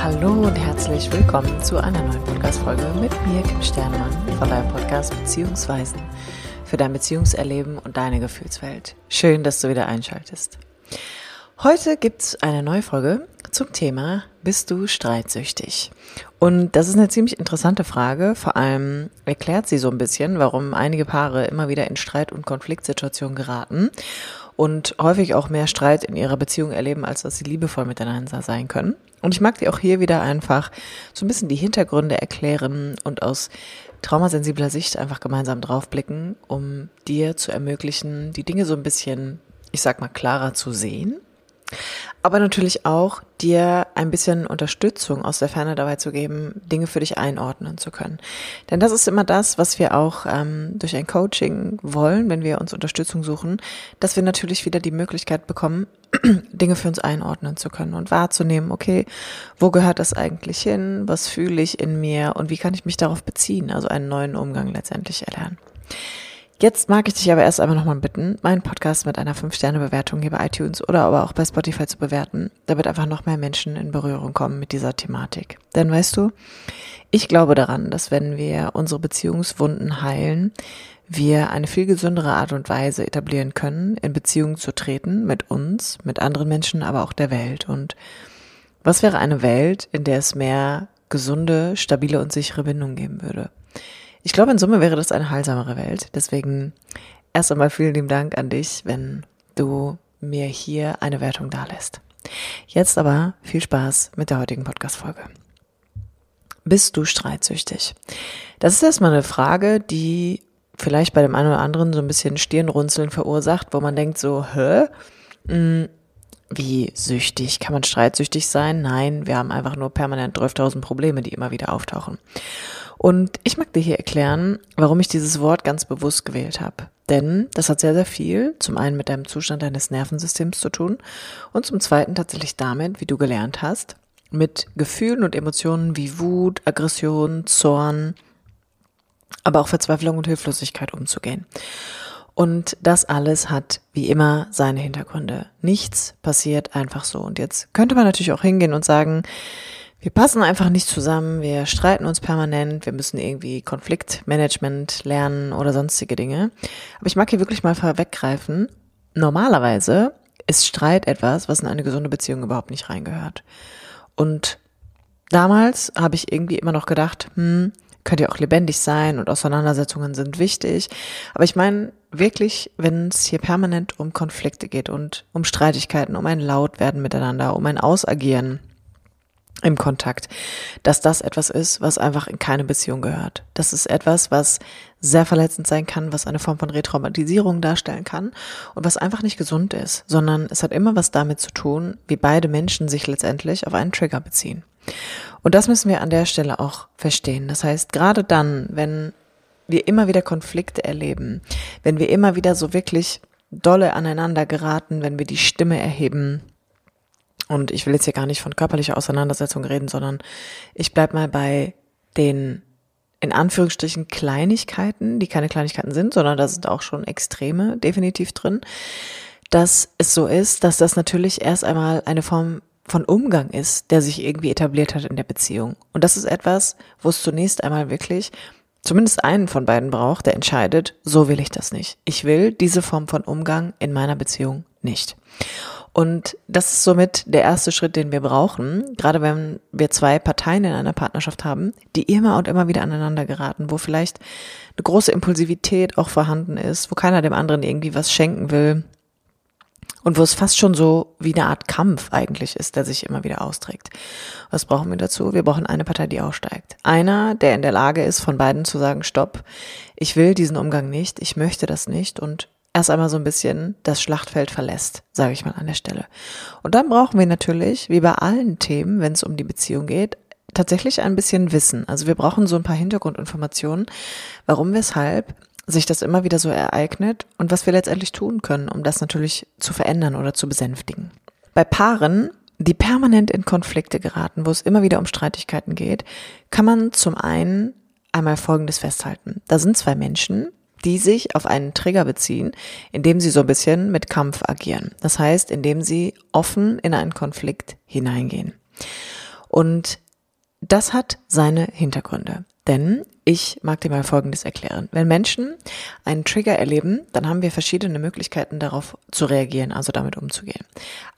Hallo und herzlich willkommen zu einer neuen Podcast-Folge mit mir, Kim Sternemann, von deinem Podcast Beziehungsweisen für dein Beziehungserleben und deine Gefühlswelt. Schön, dass du wieder einschaltest. Heute gibt's eine neue Folge zum Thema Bist du streitsüchtig? Und das ist eine ziemlich interessante Frage. Vor allem erklärt sie so ein bisschen, warum einige Paare immer wieder in Streit- und Konfliktsituationen geraten und häufig auch mehr Streit in ihrer Beziehung erleben, als dass sie liebevoll miteinander sein können. Und ich mag dir auch hier wieder einfach so ein bisschen die Hintergründe erklären und aus traumasensibler Sicht einfach gemeinsam draufblicken, um dir zu ermöglichen, die Dinge so ein bisschen, ich sag mal, klarer zu sehen aber natürlich auch dir ein bisschen Unterstützung aus der Ferne dabei zu geben, Dinge für dich einordnen zu können. Denn das ist immer das, was wir auch ähm, durch ein Coaching wollen, wenn wir uns Unterstützung suchen, dass wir natürlich wieder die Möglichkeit bekommen, Dinge für uns einordnen zu können und wahrzunehmen, okay, wo gehört das eigentlich hin, was fühle ich in mir und wie kann ich mich darauf beziehen, also einen neuen Umgang letztendlich erlernen. Jetzt mag ich dich aber erst einmal nochmal bitten, meinen Podcast mit einer 5-Sterne-Bewertung hier bei iTunes oder aber auch bei Spotify zu bewerten, damit einfach noch mehr Menschen in Berührung kommen mit dieser Thematik. Denn weißt du, ich glaube daran, dass wenn wir unsere Beziehungswunden heilen, wir eine viel gesündere Art und Weise etablieren können, in Beziehung zu treten mit uns, mit anderen Menschen, aber auch der Welt. Und was wäre eine Welt, in der es mehr gesunde, stabile und sichere Bindungen geben würde? Ich glaube, in Summe wäre das eine heilsamere Welt. Deswegen erst einmal vielen lieben Dank an dich, wenn du mir hier eine Wertung dalässt. Jetzt aber viel Spaß mit der heutigen Podcast-Folge. Bist du streitsüchtig? Das ist erstmal eine Frage, die vielleicht bei dem einen oder anderen so ein bisschen Stirnrunzeln verursacht, wo man denkt so, hä? Hm, wie süchtig? Kann man streitsüchtig sein? Nein, wir haben einfach nur permanent 12.000 Probleme, die immer wieder auftauchen. Und ich mag dir hier erklären, warum ich dieses Wort ganz bewusst gewählt habe. Denn das hat sehr, sehr viel, zum einen mit deinem Zustand deines Nervensystems zu tun und zum zweiten tatsächlich damit, wie du gelernt hast, mit Gefühlen und Emotionen wie Wut, Aggression, Zorn, aber auch Verzweiflung und Hilflosigkeit umzugehen. Und das alles hat wie immer seine Hintergründe. Nichts passiert einfach so. Und jetzt könnte man natürlich auch hingehen und sagen, wir passen einfach nicht zusammen, wir streiten uns permanent, wir müssen irgendwie Konfliktmanagement lernen oder sonstige Dinge. Aber ich mag hier wirklich mal vorweggreifen. Normalerweise ist Streit etwas, was in eine gesunde Beziehung überhaupt nicht reingehört. Und damals habe ich irgendwie immer noch gedacht, hm, könnte ja auch lebendig sein und Auseinandersetzungen sind wichtig. Aber ich meine wirklich, wenn es hier permanent um Konflikte geht und um Streitigkeiten, um ein Lautwerden miteinander, um ein Ausagieren, im Kontakt, dass das etwas ist, was einfach in keine Beziehung gehört. Das ist etwas, was sehr verletzend sein kann, was eine Form von Retraumatisierung darstellen kann und was einfach nicht gesund ist, sondern es hat immer was damit zu tun, wie beide Menschen sich letztendlich auf einen Trigger beziehen. Und das müssen wir an der Stelle auch verstehen. Das heißt, gerade dann, wenn wir immer wieder Konflikte erleben, wenn wir immer wieder so wirklich dolle aneinander geraten, wenn wir die Stimme erheben, und ich will jetzt hier gar nicht von körperlicher Auseinandersetzung reden, sondern ich bleib mal bei den in Anführungsstrichen Kleinigkeiten, die keine Kleinigkeiten sind, sondern da sind auch schon Extreme definitiv drin, dass es so ist, dass das natürlich erst einmal eine Form von Umgang ist, der sich irgendwie etabliert hat in der Beziehung. Und das ist etwas, wo es zunächst einmal wirklich zumindest einen von beiden braucht, der entscheidet, so will ich das nicht. Ich will diese Form von Umgang in meiner Beziehung nicht. Und das ist somit der erste Schritt, den wir brauchen, gerade wenn wir zwei Parteien in einer Partnerschaft haben, die immer und immer wieder aneinander geraten, wo vielleicht eine große Impulsivität auch vorhanden ist, wo keiner dem anderen irgendwie was schenken will und wo es fast schon so wie eine Art Kampf eigentlich ist, der sich immer wieder austrägt. Was brauchen wir dazu? Wir brauchen eine Partei, die aussteigt. Einer, der in der Lage ist, von beiden zu sagen, stopp, ich will diesen Umgang nicht, ich möchte das nicht und erst einmal so ein bisschen das Schlachtfeld verlässt, sage ich mal an der Stelle. Und dann brauchen wir natürlich, wie bei allen Themen, wenn es um die Beziehung geht, tatsächlich ein bisschen Wissen. Also wir brauchen so ein paar Hintergrundinformationen, warum, weshalb sich das immer wieder so ereignet und was wir letztendlich tun können, um das natürlich zu verändern oder zu besänftigen. Bei Paaren, die permanent in Konflikte geraten, wo es immer wieder um Streitigkeiten geht, kann man zum einen einmal Folgendes festhalten. Da sind zwei Menschen, die sich auf einen Trigger beziehen, indem sie so ein bisschen mit Kampf agieren. Das heißt, indem sie offen in einen Konflikt hineingehen. Und das hat seine Hintergründe. Denn ich mag dir mal Folgendes erklären. Wenn Menschen einen Trigger erleben, dann haben wir verschiedene Möglichkeiten darauf zu reagieren, also damit umzugehen.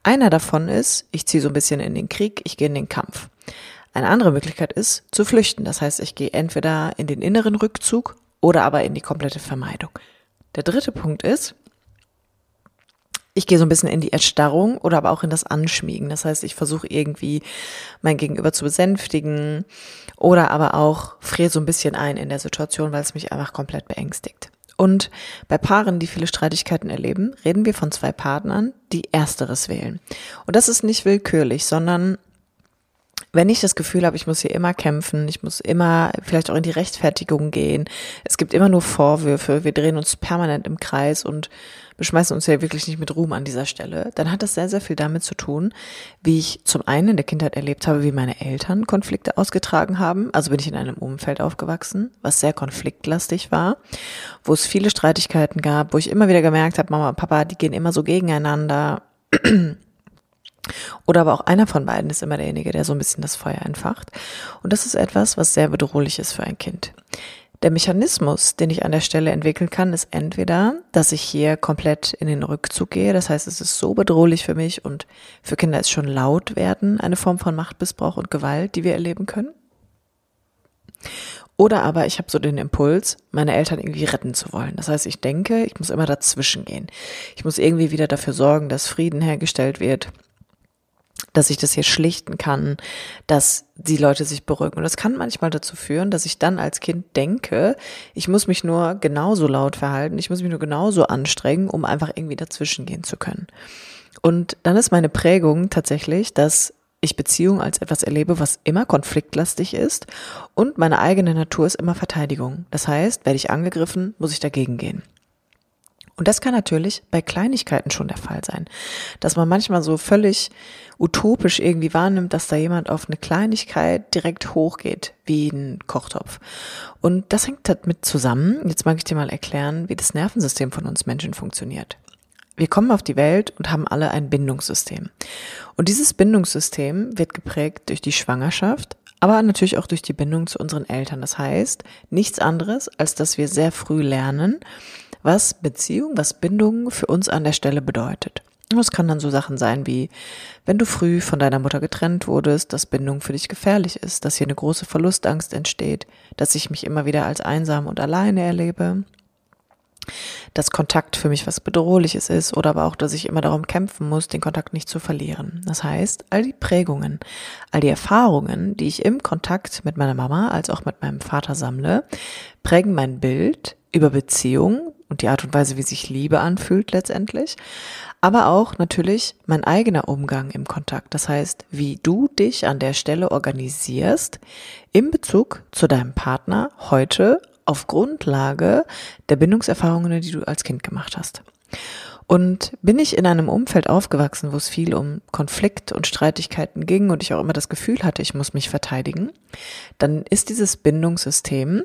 Einer davon ist, ich ziehe so ein bisschen in den Krieg, ich gehe in den Kampf. Eine andere Möglichkeit ist, zu flüchten. Das heißt, ich gehe entweder in den inneren Rückzug oder aber in die komplette Vermeidung. Der dritte Punkt ist, ich gehe so ein bisschen in die Erstarrung oder aber auch in das Anschmiegen. Das heißt, ich versuche irgendwie mein Gegenüber zu besänftigen oder aber auch friere so ein bisschen ein in der Situation, weil es mich einfach komplett beängstigt. Und bei Paaren, die viele Streitigkeiten erleben, reden wir von zwei Partnern, die ersteres wählen. Und das ist nicht willkürlich, sondern wenn ich das Gefühl habe, ich muss hier immer kämpfen, ich muss immer vielleicht auch in die Rechtfertigung gehen, es gibt immer nur Vorwürfe, wir drehen uns permanent im Kreis und beschmeißen uns ja wirklich nicht mit Ruhm an dieser Stelle, dann hat das sehr, sehr viel damit zu tun, wie ich zum einen in der Kindheit erlebt habe, wie meine Eltern Konflikte ausgetragen haben. Also bin ich in einem Umfeld aufgewachsen, was sehr konfliktlastig war, wo es viele Streitigkeiten gab, wo ich immer wieder gemerkt habe, Mama und Papa, die gehen immer so gegeneinander. Oder aber auch einer von beiden ist immer derjenige, der so ein bisschen das Feuer entfacht. Und das ist etwas, was sehr bedrohlich ist für ein Kind. Der Mechanismus, den ich an der Stelle entwickeln kann, ist entweder, dass ich hier komplett in den Rückzug gehe. Das heißt, es ist so bedrohlich für mich und für Kinder ist schon laut werden eine Form von Machtmissbrauch und Gewalt, die wir erleben können. Oder aber ich habe so den Impuls, meine Eltern irgendwie retten zu wollen. Das heißt, ich denke, ich muss immer dazwischen gehen. Ich muss irgendwie wieder dafür sorgen, dass Frieden hergestellt wird dass ich das hier schlichten kann, dass die Leute sich beruhigen. Und das kann manchmal dazu führen, dass ich dann als Kind denke, ich muss mich nur genauso laut verhalten, ich muss mich nur genauso anstrengen, um einfach irgendwie dazwischen gehen zu können. Und dann ist meine Prägung tatsächlich, dass ich Beziehung als etwas erlebe, was immer konfliktlastig ist und meine eigene Natur ist immer Verteidigung. Das heißt, werde ich angegriffen, muss ich dagegen gehen. Und das kann natürlich bei Kleinigkeiten schon der Fall sein, dass man manchmal so völlig utopisch irgendwie wahrnimmt, dass da jemand auf eine Kleinigkeit direkt hochgeht, wie ein Kochtopf. Und das hängt damit zusammen, jetzt mag ich dir mal erklären, wie das Nervensystem von uns Menschen funktioniert. Wir kommen auf die Welt und haben alle ein Bindungssystem. Und dieses Bindungssystem wird geprägt durch die Schwangerschaft, aber natürlich auch durch die Bindung zu unseren Eltern. Das heißt, nichts anderes, als dass wir sehr früh lernen, was Beziehung, was Bindung für uns an der Stelle bedeutet. Es kann dann so Sachen sein wie, wenn du früh von deiner Mutter getrennt wurdest, dass Bindung für dich gefährlich ist, dass hier eine große Verlustangst entsteht, dass ich mich immer wieder als einsam und alleine erlebe, dass Kontakt für mich was Bedrohliches ist oder aber auch, dass ich immer darum kämpfen muss, den Kontakt nicht zu verlieren. Das heißt, all die Prägungen, all die Erfahrungen, die ich im Kontakt mit meiner Mama als auch mit meinem Vater sammle, prägen mein Bild über Beziehungen, und die Art und Weise, wie sich Liebe anfühlt letztendlich, aber auch natürlich mein eigener Umgang im Kontakt. Das heißt, wie du dich an der Stelle organisierst in Bezug zu deinem Partner heute auf Grundlage der Bindungserfahrungen, die du als Kind gemacht hast. Und bin ich in einem Umfeld aufgewachsen, wo es viel um Konflikt und Streitigkeiten ging und ich auch immer das Gefühl hatte, ich muss mich verteidigen, dann ist dieses Bindungssystem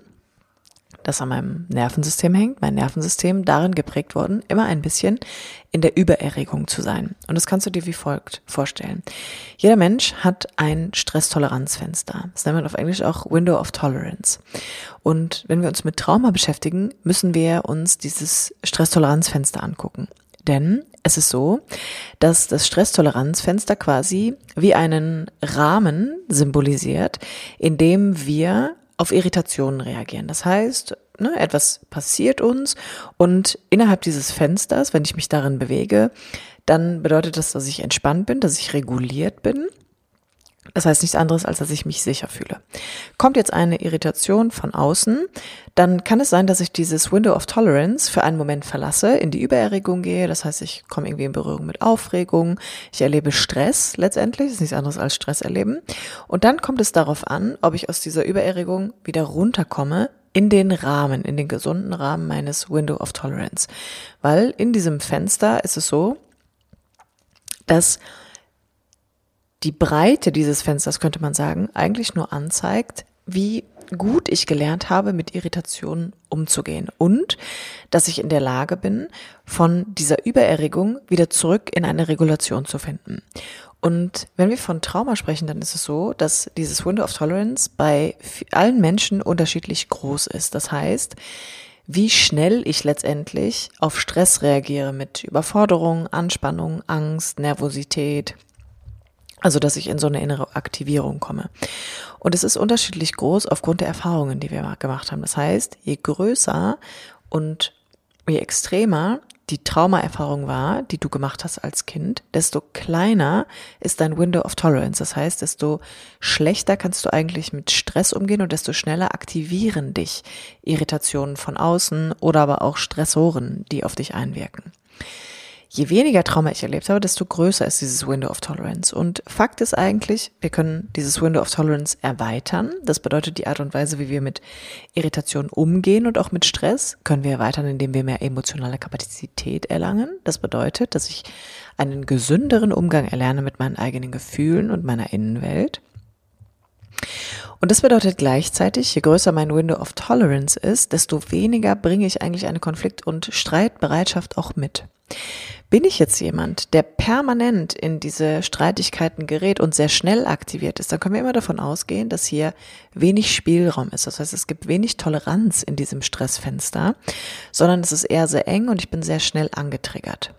das an meinem Nervensystem hängt, mein Nervensystem darin geprägt worden, immer ein bisschen in der Übererregung zu sein. Und das kannst du dir wie folgt vorstellen. Jeder Mensch hat ein Stresstoleranzfenster. Das nennt man auf Englisch auch Window of Tolerance. Und wenn wir uns mit Trauma beschäftigen, müssen wir uns dieses Stresstoleranzfenster angucken. Denn es ist so, dass das Stresstoleranzfenster quasi wie einen Rahmen symbolisiert, in dem wir auf Irritationen reagieren. Das heißt, ne, etwas passiert uns und innerhalb dieses Fensters, wenn ich mich darin bewege, dann bedeutet das, dass ich entspannt bin, dass ich reguliert bin das heißt nichts anderes, als dass ich mich sicher fühle. Kommt jetzt eine Irritation von außen, dann kann es sein, dass ich dieses Window of Tolerance für einen Moment verlasse, in die Übererregung gehe. Das heißt, ich komme irgendwie in Berührung mit Aufregung, ich erlebe Stress letztendlich, das ist nichts anderes als Stress erleben. Und dann kommt es darauf an, ob ich aus dieser Übererregung wieder runterkomme in den Rahmen, in den gesunden Rahmen meines Window of Tolerance. Weil in diesem Fenster ist es so, dass die Breite dieses Fensters, könnte man sagen, eigentlich nur anzeigt, wie gut ich gelernt habe, mit Irritationen umzugehen und dass ich in der Lage bin, von dieser Übererregung wieder zurück in eine Regulation zu finden. Und wenn wir von Trauma sprechen, dann ist es so, dass dieses Window of Tolerance bei allen Menschen unterschiedlich groß ist. Das heißt, wie schnell ich letztendlich auf Stress reagiere mit Überforderung, Anspannung, Angst, Nervosität. Also, dass ich in so eine innere Aktivierung komme. Und es ist unterschiedlich groß aufgrund der Erfahrungen, die wir gemacht haben. Das heißt, je größer und je extremer die Traumaerfahrung war, die du gemacht hast als Kind, desto kleiner ist dein Window of Tolerance. Das heißt, desto schlechter kannst du eigentlich mit Stress umgehen und desto schneller aktivieren dich Irritationen von außen oder aber auch Stressoren, die auf dich einwirken je weniger Trauma ich erlebt habe, desto größer ist dieses Window of Tolerance. Und Fakt ist eigentlich, wir können dieses Window of Tolerance erweitern. Das bedeutet, die Art und Weise, wie wir mit Irritation umgehen und auch mit Stress, können wir erweitern, indem wir mehr emotionale Kapazität erlangen. Das bedeutet, dass ich einen gesünderen Umgang erlerne mit meinen eigenen Gefühlen und meiner Innenwelt. Und das bedeutet gleichzeitig, je größer mein Window of Tolerance ist, desto weniger bringe ich eigentlich eine Konflikt- und Streitbereitschaft auch mit. Bin ich jetzt jemand, der permanent in diese Streitigkeiten gerät und sehr schnell aktiviert ist, dann können wir immer davon ausgehen, dass hier wenig Spielraum ist. Das heißt, es gibt wenig Toleranz in diesem Stressfenster, sondern es ist eher sehr eng und ich bin sehr schnell angetriggert.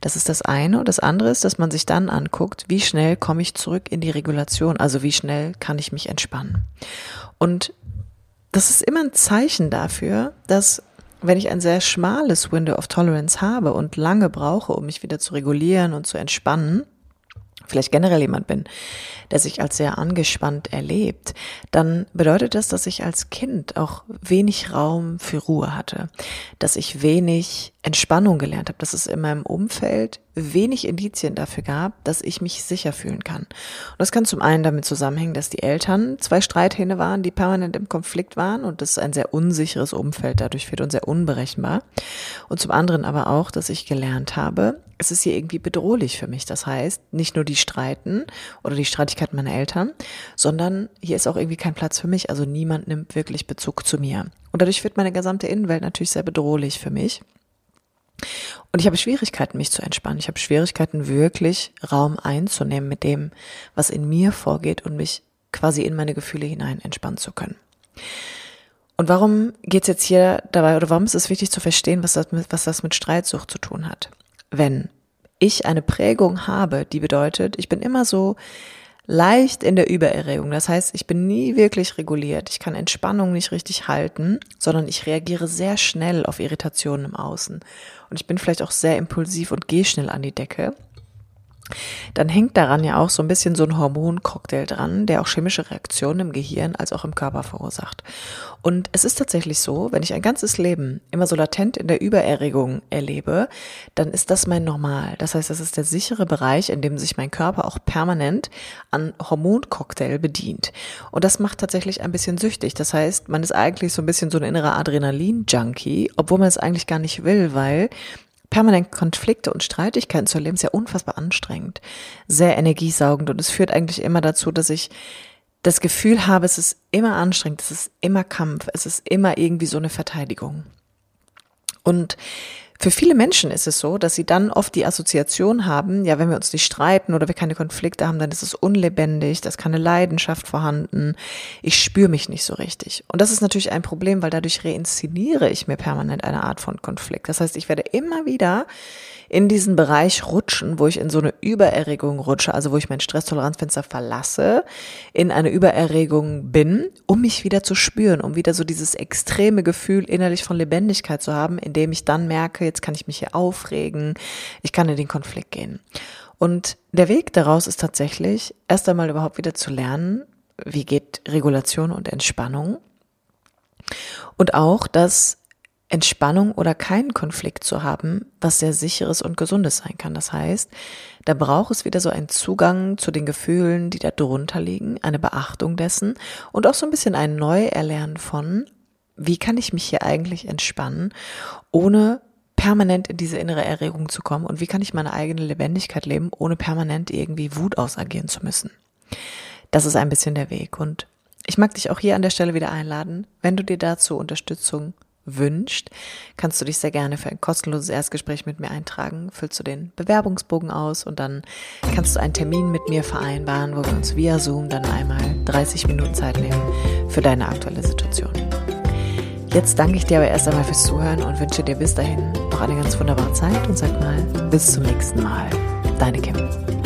Das ist das eine. Und das andere ist, dass man sich dann anguckt, wie schnell komme ich zurück in die Regulation, also wie schnell kann ich mich entspannen. Und das ist immer ein Zeichen dafür, dass wenn ich ein sehr schmales Window of Tolerance habe und lange brauche, um mich wieder zu regulieren und zu entspannen, vielleicht generell jemand bin, der sich als sehr angespannt erlebt, dann bedeutet das, dass ich als Kind auch wenig Raum für Ruhe hatte, dass ich wenig Entspannung gelernt habe, dass es in meinem Umfeld wenig Indizien dafür gab, dass ich mich sicher fühlen kann. Und das kann zum einen damit zusammenhängen, dass die Eltern zwei Streithähne waren, die permanent im Konflikt waren und das ein sehr unsicheres Umfeld dadurch wird und sehr unberechenbar. Und zum anderen aber auch, dass ich gelernt habe, es ist hier irgendwie bedrohlich für mich. Das heißt, nicht nur die Streiten oder die Streitigkeiten meiner Eltern, sondern hier ist auch irgendwie kein Platz für mich. Also niemand nimmt wirklich Bezug zu mir. Und dadurch wird meine gesamte Innenwelt natürlich sehr bedrohlich für mich. Und ich habe Schwierigkeiten, mich zu entspannen. Ich habe Schwierigkeiten, wirklich Raum einzunehmen mit dem, was in mir vorgeht und mich quasi in meine Gefühle hinein entspannen zu können. Und warum geht es jetzt hier dabei, oder warum ist es wichtig zu verstehen, was das, mit, was das mit Streitsucht zu tun hat? Wenn ich eine Prägung habe, die bedeutet, ich bin immer so leicht in der Übererregung. Das heißt, ich bin nie wirklich reguliert. Ich kann Entspannung nicht richtig halten, sondern ich reagiere sehr schnell auf Irritationen im Außen. Und ich bin vielleicht auch sehr impulsiv und gehe schnell an die Decke dann hängt daran ja auch so ein bisschen so ein Hormoncocktail dran, der auch chemische Reaktionen im Gehirn als auch im Körper verursacht. Und es ist tatsächlich so, wenn ich ein ganzes Leben immer so latent in der Übererregung erlebe, dann ist das mein Normal. Das heißt, das ist der sichere Bereich, in dem sich mein Körper auch permanent an Hormoncocktail bedient. Und das macht tatsächlich ein bisschen süchtig. Das heißt, man ist eigentlich so ein bisschen so ein innerer Adrenalin-Junkie, obwohl man es eigentlich gar nicht will, weil permanent Konflikte und Streitigkeiten zu erleben, ist ja unfassbar anstrengend, sehr energiesaugend und es führt eigentlich immer dazu, dass ich das Gefühl habe, es ist immer anstrengend, es ist immer Kampf, es ist immer irgendwie so eine Verteidigung. Und für viele Menschen ist es so, dass sie dann oft die Assoziation haben, ja, wenn wir uns nicht streiten oder wir keine Konflikte haben, dann ist es unlebendig, da ist keine Leidenschaft vorhanden, ich spüre mich nicht so richtig. Und das ist natürlich ein Problem, weil dadurch reinszeniere ich mir permanent eine Art von Konflikt. Das heißt, ich werde immer wieder in diesen Bereich rutschen, wo ich in so eine Übererregung rutsche, also wo ich mein Stresstoleranzfenster verlasse, in eine Übererregung bin, um mich wieder zu spüren, um wieder so dieses extreme Gefühl innerlich von Lebendigkeit zu haben, indem ich dann merke, jetzt kann ich mich hier aufregen, ich kann in den Konflikt gehen. Und der Weg daraus ist tatsächlich, erst einmal überhaupt wieder zu lernen, wie geht Regulation und Entspannung. Und auch, dass Entspannung oder keinen Konflikt zu haben, was sehr sicheres und gesundes sein kann. Das heißt, da braucht es wieder so einen Zugang zu den Gefühlen, die da drunter liegen, eine Beachtung dessen und auch so ein bisschen ein Neuerlernen von, wie kann ich mich hier eigentlich entspannen, ohne permanent in diese innere Erregung zu kommen und wie kann ich meine eigene Lebendigkeit leben, ohne permanent irgendwie Wut ausagieren zu müssen. Das ist ein bisschen der Weg und ich mag dich auch hier an der Stelle wieder einladen, wenn du dir dazu Unterstützung wünscht, kannst du dich sehr gerne für ein kostenloses Erstgespräch mit mir eintragen. Füllst du den Bewerbungsbogen aus und dann kannst du einen Termin mit mir vereinbaren, wo wir uns via Zoom dann einmal 30 Minuten Zeit nehmen für deine aktuelle Situation. Jetzt danke ich dir aber erst einmal fürs Zuhören und wünsche dir bis dahin noch eine ganz wunderbare Zeit und sag mal bis zum nächsten Mal. Deine Kim.